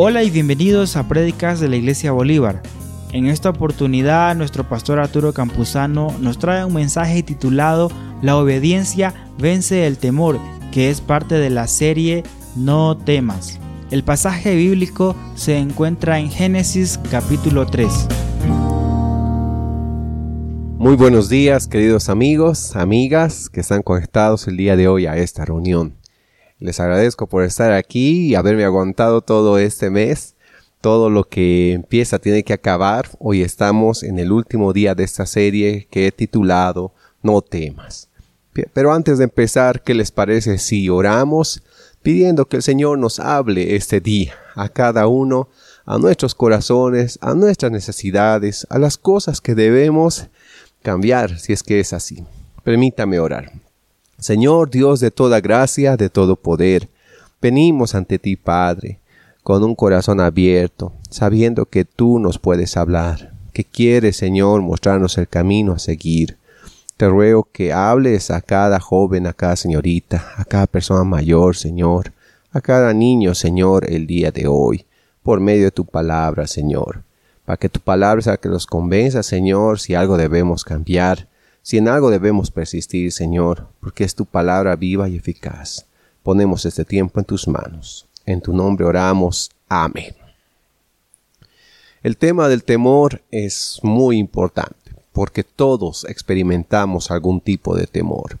Hola y bienvenidos a Prédicas de la Iglesia Bolívar. En esta oportunidad nuestro pastor Arturo Campuzano nos trae un mensaje titulado La obediencia vence el temor, que es parte de la serie No temas. El pasaje bíblico se encuentra en Génesis capítulo 3. Muy buenos días queridos amigos, amigas que están conectados el día de hoy a esta reunión. Les agradezco por estar aquí y haberme aguantado todo este mes. Todo lo que empieza tiene que acabar. Hoy estamos en el último día de esta serie que he titulado No temas. Pero antes de empezar, ¿qué les parece si oramos pidiendo que el Señor nos hable este día a cada uno, a nuestros corazones, a nuestras necesidades, a las cosas que debemos cambiar si es que es así? Permítame orar. Señor Dios de toda gracia, de todo poder, venimos ante ti, Padre, con un corazón abierto, sabiendo que tú nos puedes hablar, que quieres, Señor, mostrarnos el camino a seguir. Te ruego que hables a cada joven, a cada señorita, a cada persona mayor, Señor, a cada niño, Señor, el día de hoy, por medio de tu palabra, Señor, para que tu palabra sea que los convenza, Señor, si algo debemos cambiar, si en algo debemos persistir, Señor, porque es tu palabra viva y eficaz. Ponemos este tiempo en tus manos. En tu nombre oramos. Amén. El tema del temor es muy importante, porque todos experimentamos algún tipo de temor.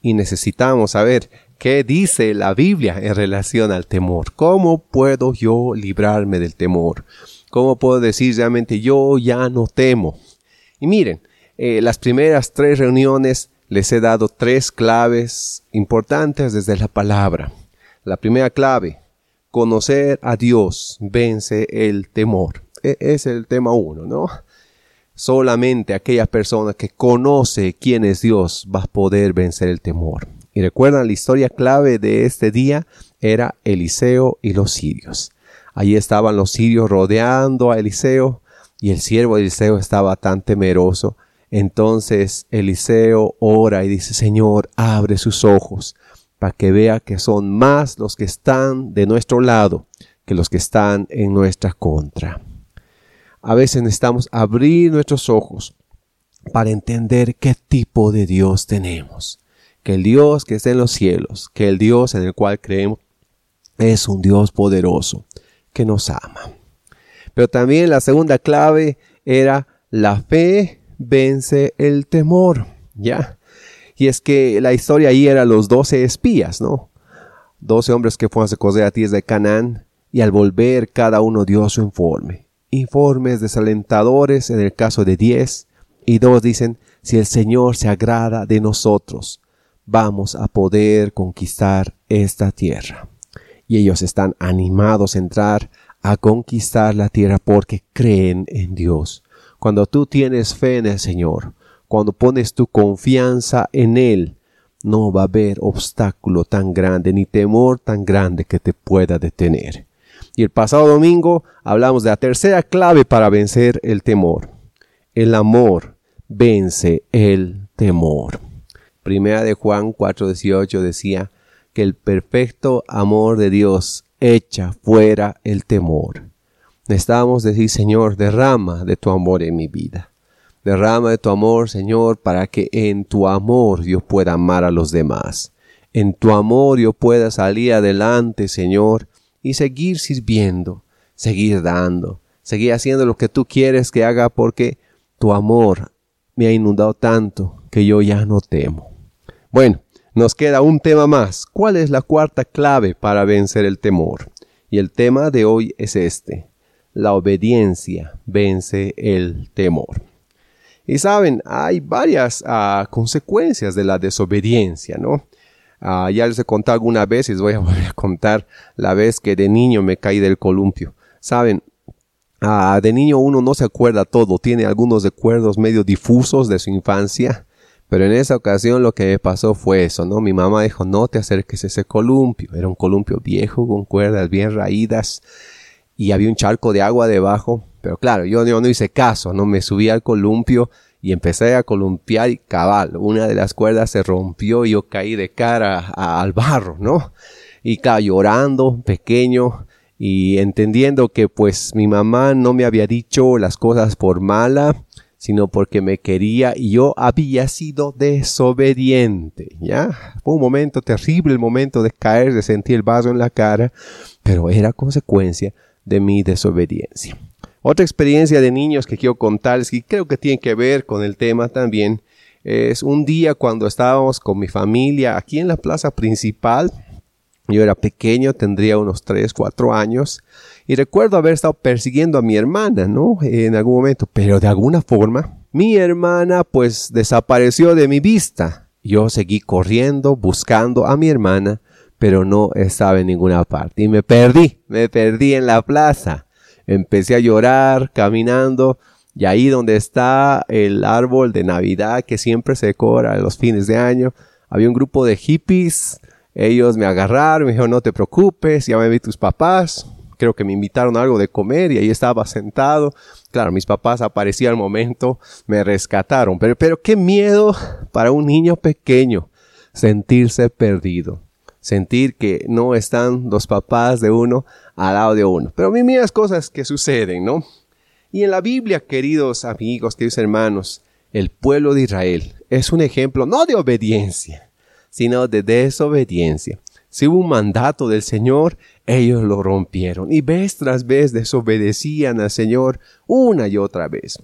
Y necesitamos saber qué dice la Biblia en relación al temor. ¿Cómo puedo yo librarme del temor? ¿Cómo puedo decir realmente yo ya no temo? Y miren, eh, las primeras tres reuniones les he dado tres claves importantes desde la palabra. La primera clave, conocer a Dios vence el temor. E es el tema uno, ¿no? Solamente aquella persona que conoce quién es Dios va a poder vencer el temor. Y recuerdan la historia clave de este día era Eliseo y los sirios. Allí estaban los sirios rodeando a Eliseo y el siervo de Eliseo estaba tan temeroso entonces Eliseo ora y dice, Señor, abre sus ojos para que vea que son más los que están de nuestro lado que los que están en nuestra contra. A veces necesitamos abrir nuestros ojos para entender qué tipo de Dios tenemos. Que el Dios que está en los cielos, que el Dios en el cual creemos, es un Dios poderoso que nos ama. Pero también la segunda clave era la fe vence el temor, ¿ya? Y es que la historia ahí era los doce espías, ¿no? Doce hombres que fueron a recoger a tierra de Canaán y al volver cada uno dio su informe. Informes desalentadores en el caso de diez y dos dicen, si el Señor se agrada de nosotros, vamos a poder conquistar esta tierra. Y ellos están animados a entrar a conquistar la tierra porque creen en Dios. Cuando tú tienes fe en el Señor, cuando pones tu confianza en Él, no va a haber obstáculo tan grande ni temor tan grande que te pueda detener. Y el pasado domingo hablamos de la tercera clave para vencer el temor. El amor vence el temor. Primera de Juan 4:18 decía que el perfecto amor de Dios echa fuera el temor. Necesitamos decir, Señor, derrama de tu amor en mi vida. Derrama de tu amor, Señor, para que en tu amor yo pueda amar a los demás. En tu amor yo pueda salir adelante, Señor, y seguir sirviendo, seguir dando, seguir haciendo lo que tú quieres que haga porque tu amor me ha inundado tanto que yo ya no temo. Bueno, nos queda un tema más. ¿Cuál es la cuarta clave para vencer el temor? Y el tema de hoy es este la obediencia vence el temor. Y saben, hay varias ah, consecuencias de la desobediencia, ¿no? Ah, ya les he contado alguna vez y les voy a a contar la vez que de niño me caí del columpio. Saben, ah, de niño uno no se acuerda todo, tiene algunos recuerdos medio difusos de su infancia, pero en esa ocasión lo que me pasó fue eso, ¿no? Mi mamá dijo, no te acerques a ese columpio. Era un columpio viejo con cuerdas bien raídas y había un charco de agua debajo. Pero claro, yo, no hice caso, no me subí al columpio y empecé a columpiar y cabal. Una de las cuerdas se rompió y yo caí de cara al barro, ¿no? Y claro, llorando, pequeño. y entendiendo que pues mi mamá no me había dicho las cosas por mala, sino porque me quería y yo había sido desobediente, ¿ya? Fue un momento terrible, el momento de caer, de sentir el vaso en la cara, pero era consecuencia de mi desobediencia. Otra experiencia de niños que quiero contarles y creo que tiene que ver con el tema también es un día cuando estábamos con mi familia aquí en la plaza principal. Yo era pequeño, tendría unos 3, 4 años y recuerdo haber estado persiguiendo a mi hermana, ¿no? En algún momento, pero de alguna forma mi hermana pues desapareció de mi vista. Yo seguí corriendo buscando a mi hermana, pero no estaba en ninguna parte. Y me perdí, me perdí en la plaza. Empecé a llorar caminando y ahí donde está el árbol de Navidad que siempre se decora en los fines de año, había un grupo de hippies, ellos me agarraron, me dijeron no te preocupes, ya me vi tus papás, creo que me invitaron a algo de comer y ahí estaba sentado. Claro, mis papás aparecían al momento, me rescataron, pero, pero qué miedo para un niño pequeño sentirse perdido sentir que no están los papás de uno al lado de uno. Pero mira las cosas que suceden, ¿no? Y en la Biblia, queridos amigos, queridos hermanos, el pueblo de Israel es un ejemplo no de obediencia, sino de desobediencia. Si hubo un mandato del Señor, ellos lo rompieron y vez tras vez desobedecían al Señor una y otra vez.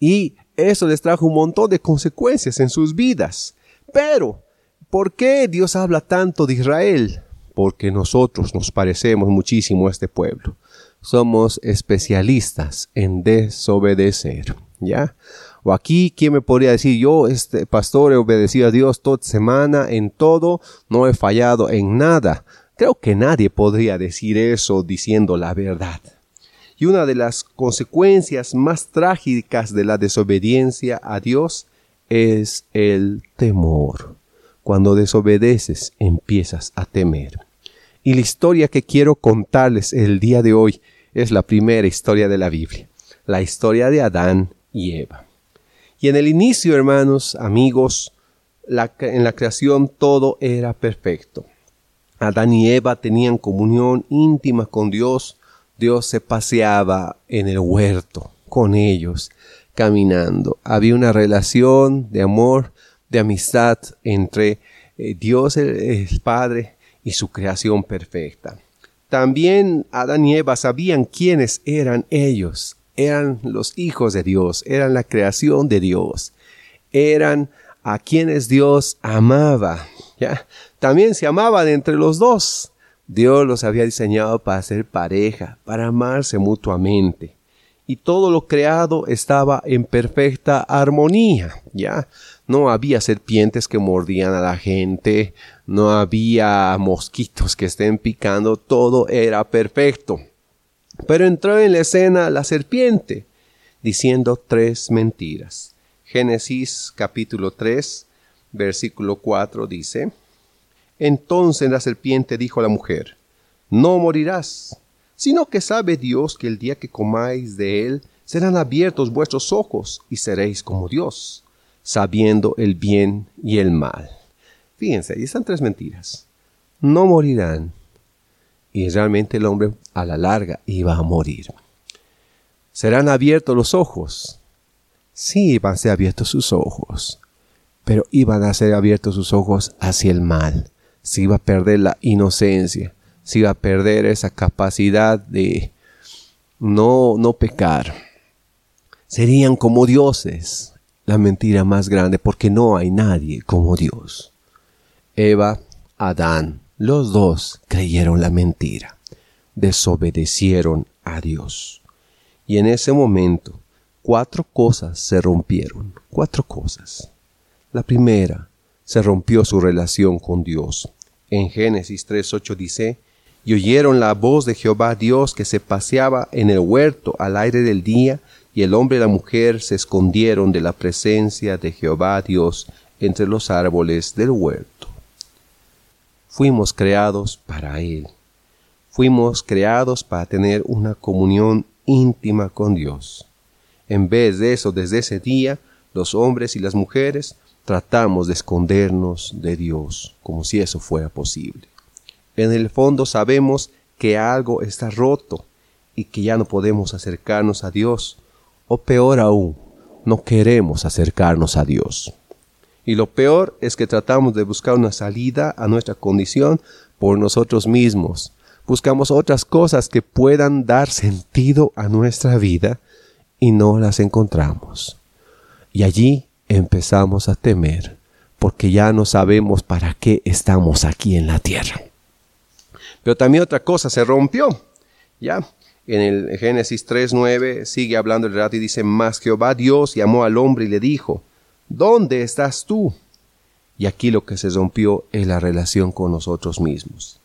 Y eso les trajo un montón de consecuencias en sus vidas. Pero ¿Por qué Dios habla tanto de Israel? Porque nosotros nos parecemos muchísimo a este pueblo. Somos especialistas en desobedecer, ¿ya? O aquí, ¿quién me podría decir? Yo, este pastor, he obedecido a Dios toda semana en todo, no he fallado en nada. Creo que nadie podría decir eso diciendo la verdad. Y una de las consecuencias más trágicas de la desobediencia a Dios es el temor. Cuando desobedeces empiezas a temer. Y la historia que quiero contarles el día de hoy es la primera historia de la Biblia, la historia de Adán y Eva. Y en el inicio, hermanos, amigos, en la creación todo era perfecto. Adán y Eva tenían comunión íntima con Dios. Dios se paseaba en el huerto con ellos, caminando. Había una relación de amor de amistad entre eh, Dios el, Padre y su creación perfecta. También Adán y Eva sabían quiénes eran ellos. Eran los hijos de Dios, eran la creación de Dios, eran a quienes Dios amaba. ¿ya? También se amaban entre los dos. Dios los había diseñado para ser pareja, para amarse mutuamente. Y todo lo creado estaba en perfecta armonía, ¿ya? No había serpientes que mordían a la gente, no había mosquitos que estén picando, todo era perfecto. Pero entró en la escena la serpiente, diciendo tres mentiras. Génesis capítulo 3, versículo 4 dice, Entonces la serpiente dijo a la mujer, No morirás, sino que sabe Dios que el día que comáis de él serán abiertos vuestros ojos y seréis como Dios sabiendo el bien y el mal. Fíjense, ahí están tres mentiras. No morirán. Y realmente el hombre a la larga iba a morir. ¿Serán abiertos los ojos? Sí, iban a ser abiertos sus ojos. Pero iban a ser abiertos sus ojos hacia el mal. Se iba a perder la inocencia. Se iba a perder esa capacidad de no, no pecar. Serían como dioses la mentira más grande porque no hay nadie como Dios. Eva, Adán, los dos creyeron la mentira, desobedecieron a Dios. Y en ese momento, cuatro cosas se rompieron, cuatro cosas. La primera, se rompió su relación con Dios. En Génesis 3.8 dice, y oyeron la voz de Jehová Dios que se paseaba en el huerto al aire del día y el hombre y la mujer se escondieron de la presencia de Jehová Dios entre los árboles del huerto. Fuimos creados para Él. Fuimos creados para tener una comunión íntima con Dios. En vez de eso, desde ese día, los hombres y las mujeres tratamos de escondernos de Dios, como si eso fuera posible. En el fondo sabemos que algo está roto y que ya no podemos acercarnos a Dios. O peor aún, no queremos acercarnos a Dios. Y lo peor es que tratamos de buscar una salida a nuestra condición por nosotros mismos. Buscamos otras cosas que puedan dar sentido a nuestra vida y no las encontramos. Y allí empezamos a temer, porque ya no sabemos para qué estamos aquí en la tierra. Pero también otra cosa se rompió. Ya, en el Génesis 3.9 sigue hablando el rato y dice, Mas Jehová Dios llamó al hombre y le dijo, ¿dónde estás tú? Y aquí lo que se rompió es la relación con nosotros mismos.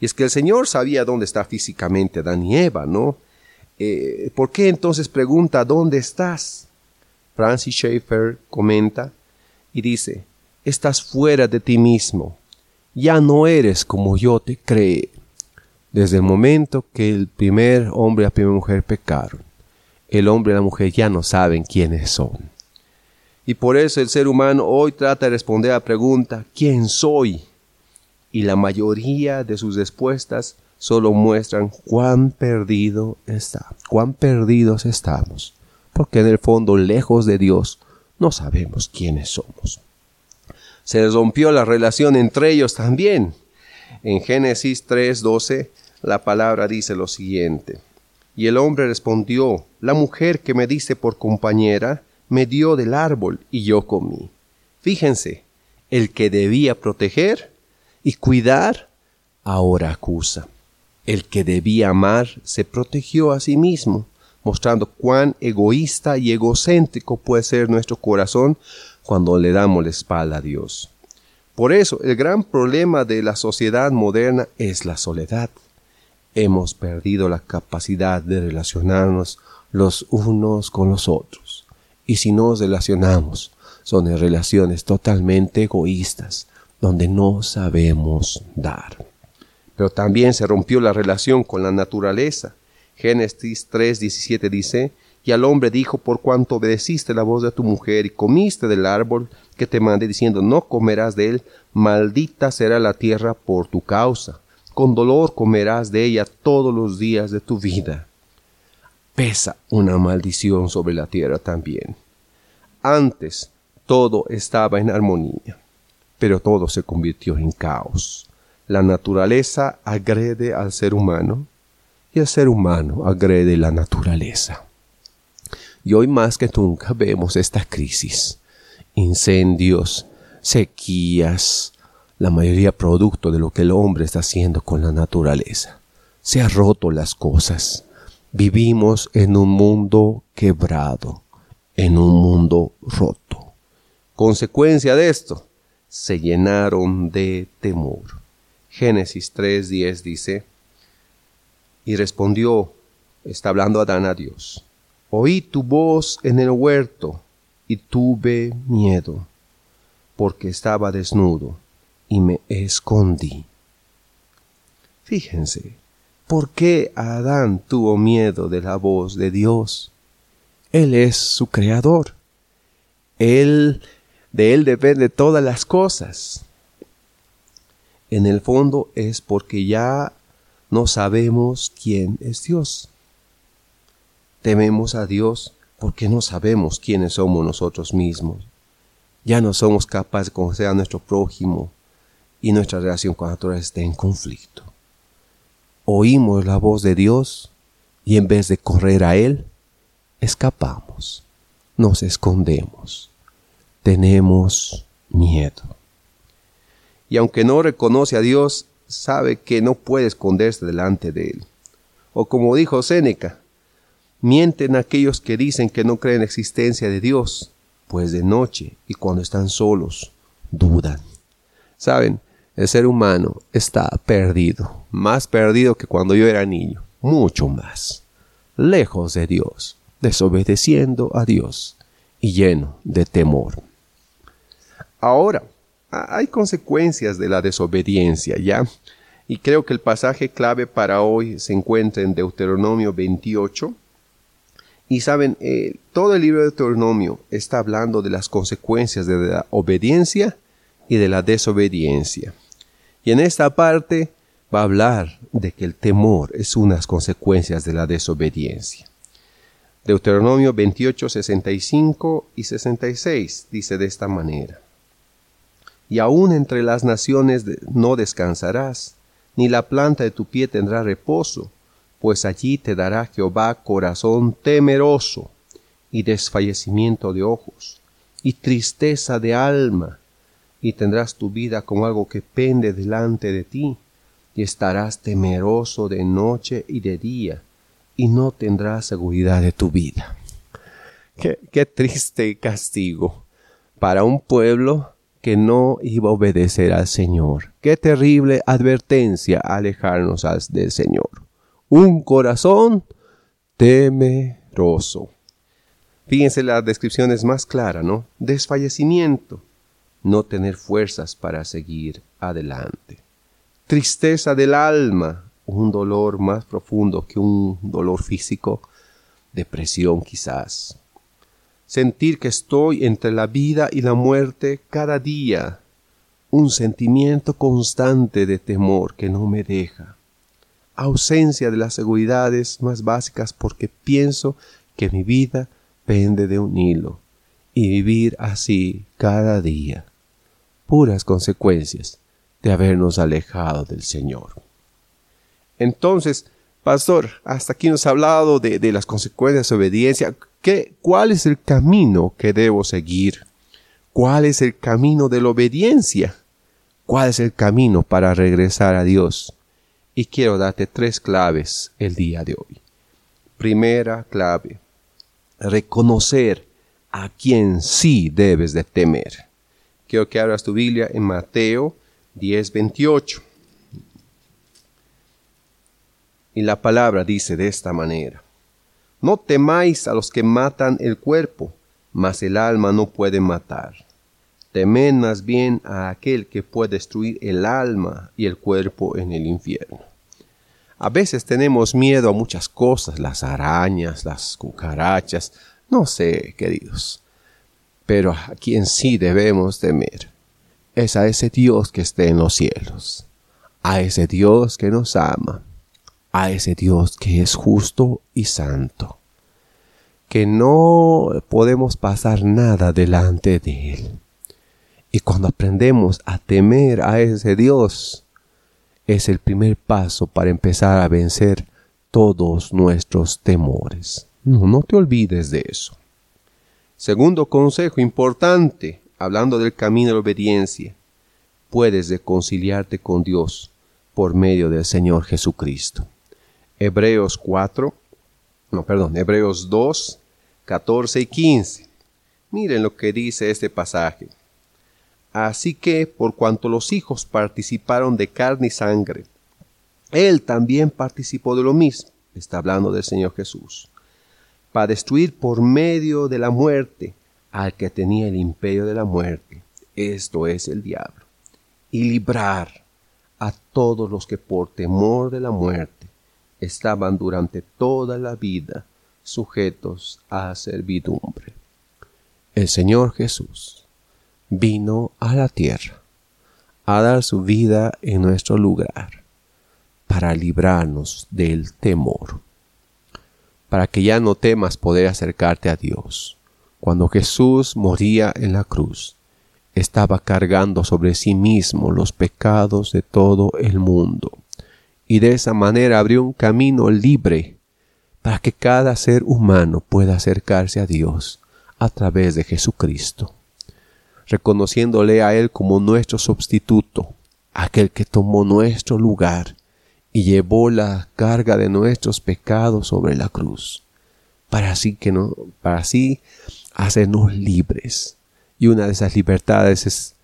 Y es que el Señor sabía dónde está físicamente Adán y Eva, ¿no? Eh, ¿Por qué entonces pregunta, ¿dónde estás? Francis Schaeffer comenta y dice, estás fuera de ti mismo, ya no eres como yo te creé. Desde el momento que el primer hombre y la primera mujer pecaron, el hombre y la mujer ya no saben quiénes son. Y por eso el ser humano hoy trata de responder a la pregunta, ¿quién soy? Y la mayoría de sus respuestas solo muestran cuán perdido está, cuán perdidos estamos, porque en el fondo, lejos de Dios, no sabemos quiénes somos. Se rompió la relación entre ellos también. En Génesis 3:12 la palabra dice lo siguiente. Y el hombre respondió, la mujer que me dice por compañera, me dio del árbol y yo comí. Fíjense, el que debía proteger y cuidar, ahora acusa. El que debía amar se protegió a sí mismo, mostrando cuán egoísta y egocéntrico puede ser nuestro corazón cuando le damos la espalda a Dios. Por eso, el gran problema de la sociedad moderna es la soledad hemos perdido la capacidad de relacionarnos los unos con los otros. Y si nos relacionamos, son relaciones totalmente egoístas, donde no sabemos dar. Pero también se rompió la relación con la naturaleza. Génesis 3:17 dice, y al hombre dijo, por cuanto obedeciste la voz de tu mujer y comiste del árbol que te mandé diciendo, no comerás de él, maldita será la tierra por tu causa con dolor comerás de ella todos los días de tu vida. Pesa una maldición sobre la tierra también. Antes todo estaba en armonía, pero todo se convirtió en caos. La naturaleza agrede al ser humano y el ser humano agrede la naturaleza. Y hoy más que nunca vemos esta crisis. Incendios, sequías, la mayoría producto de lo que el hombre está haciendo con la naturaleza. Se ha roto las cosas. Vivimos en un mundo quebrado, en un mundo roto. Consecuencia de esto, se llenaron de temor. Génesis 3:10 dice, y respondió, está hablando Adán a Dios, oí tu voz en el huerto y tuve miedo, porque estaba desnudo y me escondí. Fíjense, ¿por qué Adán tuvo miedo de la voz de Dios? Él es su creador. Él, de él depende todas las cosas. En el fondo es porque ya no sabemos quién es Dios. Tememos a Dios porque no sabemos quiénes somos nosotros mismos. Ya no somos capaces de conocer a nuestro prójimo, y nuestra relación con la naturaleza está en conflicto. Oímos la voz de Dios y en vez de correr a Él, escapamos, nos escondemos, tenemos miedo. Y aunque no reconoce a Dios, sabe que no puede esconderse delante de Él. O como dijo Séneca, mienten aquellos que dicen que no creen en la existencia de Dios, pues de noche y cuando están solos, dudan. Saben, el ser humano está perdido, más perdido que cuando yo era niño, mucho más, lejos de Dios, desobedeciendo a Dios y lleno de temor. Ahora, hay consecuencias de la desobediencia, ¿ya? Y creo que el pasaje clave para hoy se encuentra en Deuteronomio 28. Y saben, eh, todo el libro de Deuteronomio está hablando de las consecuencias de la obediencia y de la desobediencia. Y en esta parte va a hablar de que el temor es unas consecuencias de la desobediencia. Deuteronomio 28, 65 y 66 dice de esta manera. Y aún entre las naciones no descansarás, ni la planta de tu pie tendrá reposo, pues allí te dará Jehová corazón temeroso y desfallecimiento de ojos y tristeza de alma, y tendrás tu vida como algo que pende delante de ti, y estarás temeroso de noche y de día, y no tendrás seguridad de tu vida. Qué, triste castigo para un pueblo que no iba a obedecer al Señor. Qué terrible advertencia alejarnos del Señor. Un corazón temeroso. Fíjense la descripción es más clara, ¿no? Desfallecimiento, no tener fuerzas para seguir adelante. Tristeza del alma, un dolor más profundo que un dolor físico, depresión quizás. Sentir que estoy entre la vida y la muerte cada día, un sentimiento constante de temor que no me deja. Ausencia de las seguridades más básicas porque pienso que mi vida pende de un hilo y vivir así cada día. Puras consecuencias de habernos alejado del Señor. Entonces, pastor, hasta aquí nos ha hablado de, las consecuencias de obediencia. ¿Qué, ¿Cuál es el camino que debo seguir? ¿Cuál es el camino de la obediencia? ¿Cuál es el camino para regresar a Dios? Y quiero darte tres claves el día de hoy. Primera clave, reconocer a quien sí debes de temer. Quiero que abras tu Biblia en Mateo 10:28. Y la palabra dice de esta manera, No temáis a los que matan el cuerpo, mas el alma no puede matar. Temed más bien a aquel que puede destruir el alma y el cuerpo en el infierno. A veces tenemos miedo a muchas cosas, las arañas, las cucarachas, no sé, queridos. Pero a quien sí debemos temer es a ese Dios que esté en los cielos, a ese Dios que nos ama, a ese Dios que es justo y santo, que no podemos pasar nada delante de Él. Y cuando aprendemos a temer a ese Dios, es el primer paso para empezar a vencer todos nuestros temores. No, no te olvides de eso. Segundo consejo importante, hablando del camino de la obediencia, puedes reconciliarte con Dios por medio del Señor Jesucristo. Hebreos 4, no, perdón, Hebreos 2, 14 y 15. Miren lo que dice este pasaje. Así que, por cuanto los hijos participaron de carne y sangre, Él también participó de lo mismo, está hablando del Señor Jesús, para destruir por medio de la muerte al que tenía el imperio de la muerte, esto es el diablo, y librar a todos los que por temor de la muerte estaban durante toda la vida sujetos a servidumbre. El Señor Jesús vino a la tierra a dar su vida en nuestro lugar para librarnos del temor, para que ya no temas poder acercarte a Dios. Cuando Jesús moría en la cruz, estaba cargando sobre sí mismo los pecados de todo el mundo, y de esa manera abrió un camino libre para que cada ser humano pueda acercarse a Dios a través de Jesucristo reconociéndole a Él como nuestro sustituto, aquel que tomó nuestro lugar y llevó la carga de nuestros pecados sobre la cruz, para así que no, para así hacernos libres. Y una de esas libertades es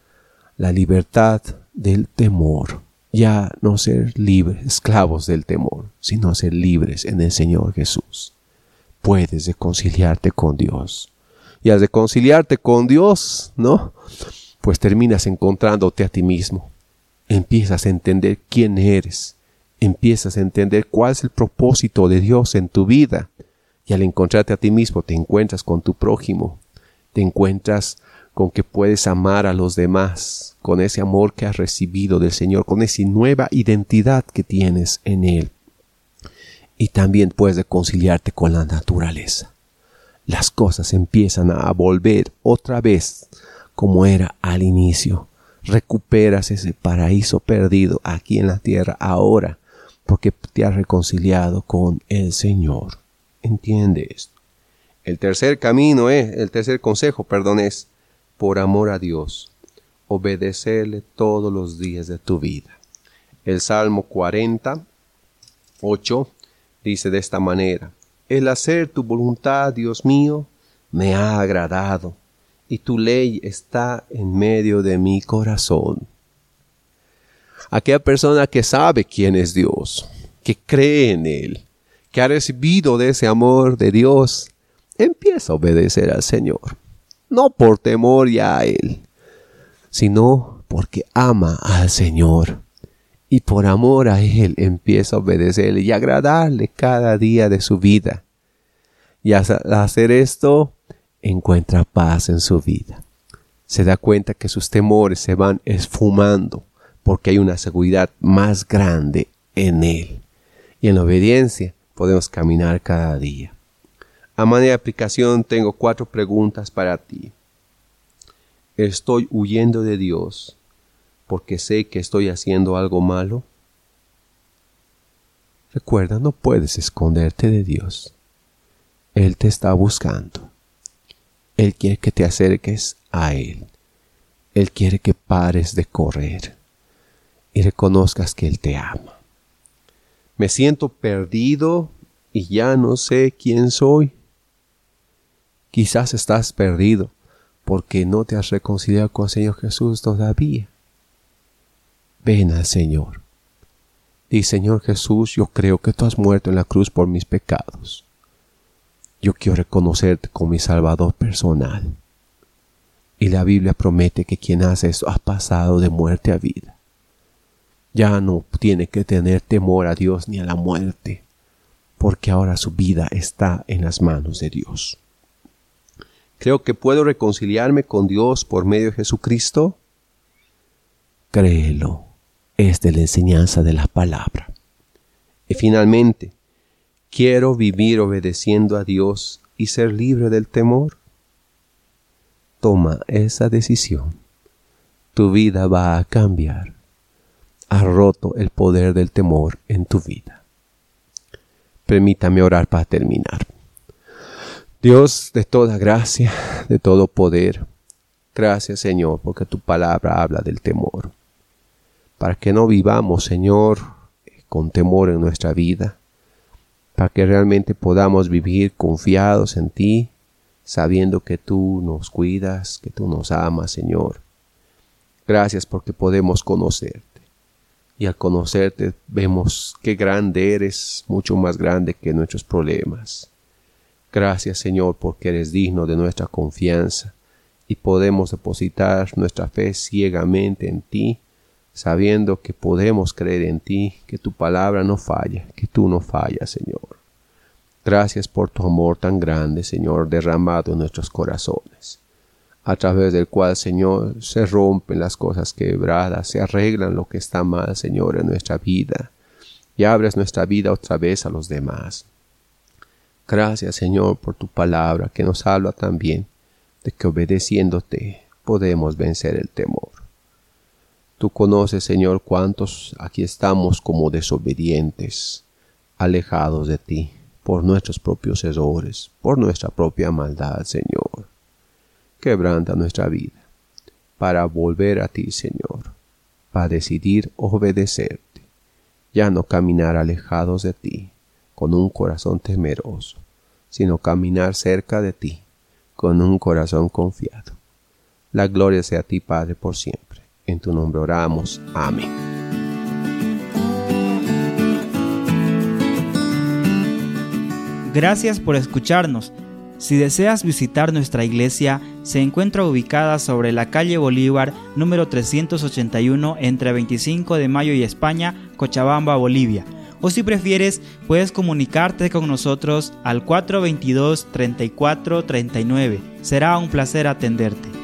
la libertad del temor. Ya no ser libres, esclavos del temor, sino ser libres en el Señor Jesús. Puedes reconciliarte con Dios y al reconciliarte con Dios, ¿no? Pues terminas encontrándote a ti mismo. Empiezas a entender quién eres. Empiezas a entender cuál es el propósito de Dios en tu vida. Y al encontrarte a ti mismo te encuentras con tu prójimo. Te encuentras con que puedes amar a los demás, con ese amor que has recibido del Señor, con esa nueva identidad que tienes en Él. Y también puedes reconciliarte con la naturaleza. Las cosas empiezan a volver otra vez como era al inicio. Recuperas ese paraíso perdido aquí en la tierra ahora, porque te has reconciliado con el Señor. ¿Entiende esto? El tercer camino es, el tercer consejo, perdón, es por amor a Dios, obedecerle todos los días de tu vida. El Salmo 40, 8 dice de esta manera, el hacer tu voluntad, Dios mío, me ha agradado, y tu ley está en medio de mi corazón. Aquella persona que sabe quién es Dios, que cree en Él, que ha recibido de ese amor de Dios, empieza a obedecer al Señor. No por temor ya a Él, sino porque ama al Señor. Y por amor a Él empieza a obedecerle y agradarle cada día de su vida. Y al hacer esto, encuentra paz en su vida. Se da cuenta que sus temores se van esfumando porque hay una seguridad más grande en Él. Y en la obediencia podemos caminar cada día. A manera de aplicación tengo cuatro preguntas para ti. ¿Estoy huyendo de Dios porque sé que estoy haciendo algo malo? Recuerda, no puedes esconderte de Dios. Él te está buscando. Él quiere que te acerques a Él. Él quiere que pares de correr y reconozcas que Él te ama. Me siento perdido y ya no sé quién soy. Quizás estás perdido porque no te has reconciliado con el Señor Jesús todavía. Ven al Señor. Di, Señor Jesús, yo creo que tú has muerto en la cruz por mis pecados. Yo quiero reconocerte como mi Salvador personal. Y la Biblia promete que quien hace eso ha pasado de muerte a vida. Ya no tiene que tener temor a Dios ni a la muerte, porque ahora su vida está en las manos de Dios. Creo que puedo reconciliarme con Dios por medio de Jesucristo. Créelo, es de la enseñanza de la palabra. Y finalmente, quiero vivir obedeciendo a Dios y ser libre del temor. Toma esa decisión. Tu vida va a cambiar. Has roto el poder del temor en tu vida. Permítame orar para terminar. Dios de toda gracia, de todo poder, gracias Señor, porque tu palabra habla del temor. Para que no vivamos, Señor, con temor en nuestra vida, para que realmente podamos vivir confiados en ti, sabiendo que tú nos cuidas, que tú nos amas, Señor. Gracias porque podemos conocerte. Y al conocerte vemos qué grande eres, mucho más grande que nuestros problemas. Gracias Señor porque eres digno de nuestra confianza y podemos depositar nuestra fe ciegamente en ti, sabiendo que podemos creer en ti, que tu palabra no falla, que tú no fallas Señor. Gracias por tu amor tan grande, Señor, derramado en nuestros corazones, a través del cual, Señor, se rompen las cosas quebradas, se arreglan lo que está mal, Señor, en nuestra vida, y abres nuestra vida otra vez a los demás. Gracias, Señor, por tu palabra que nos habla también de que obedeciéndote podemos vencer el temor. Tú conoces, Señor, cuántos aquí estamos como desobedientes, alejados de ti, por nuestros propios errores, por nuestra propia maldad, Señor. Quebranta nuestra vida para volver a ti, Señor, para decidir obedecerte, ya no caminar alejados de ti, con un corazón temeroso, sino caminar cerca de ti, con un corazón confiado. La gloria sea a ti, Padre, por siempre. En tu nombre oramos. Amén. Gracias por escucharnos. Si deseas visitar nuestra iglesia, se encuentra ubicada sobre la calle Bolívar número 381 entre 25 de Mayo y España, Cochabamba, Bolivia o si prefieres puedes comunicarte con nosotros al 422 3439. Será un placer atenderte.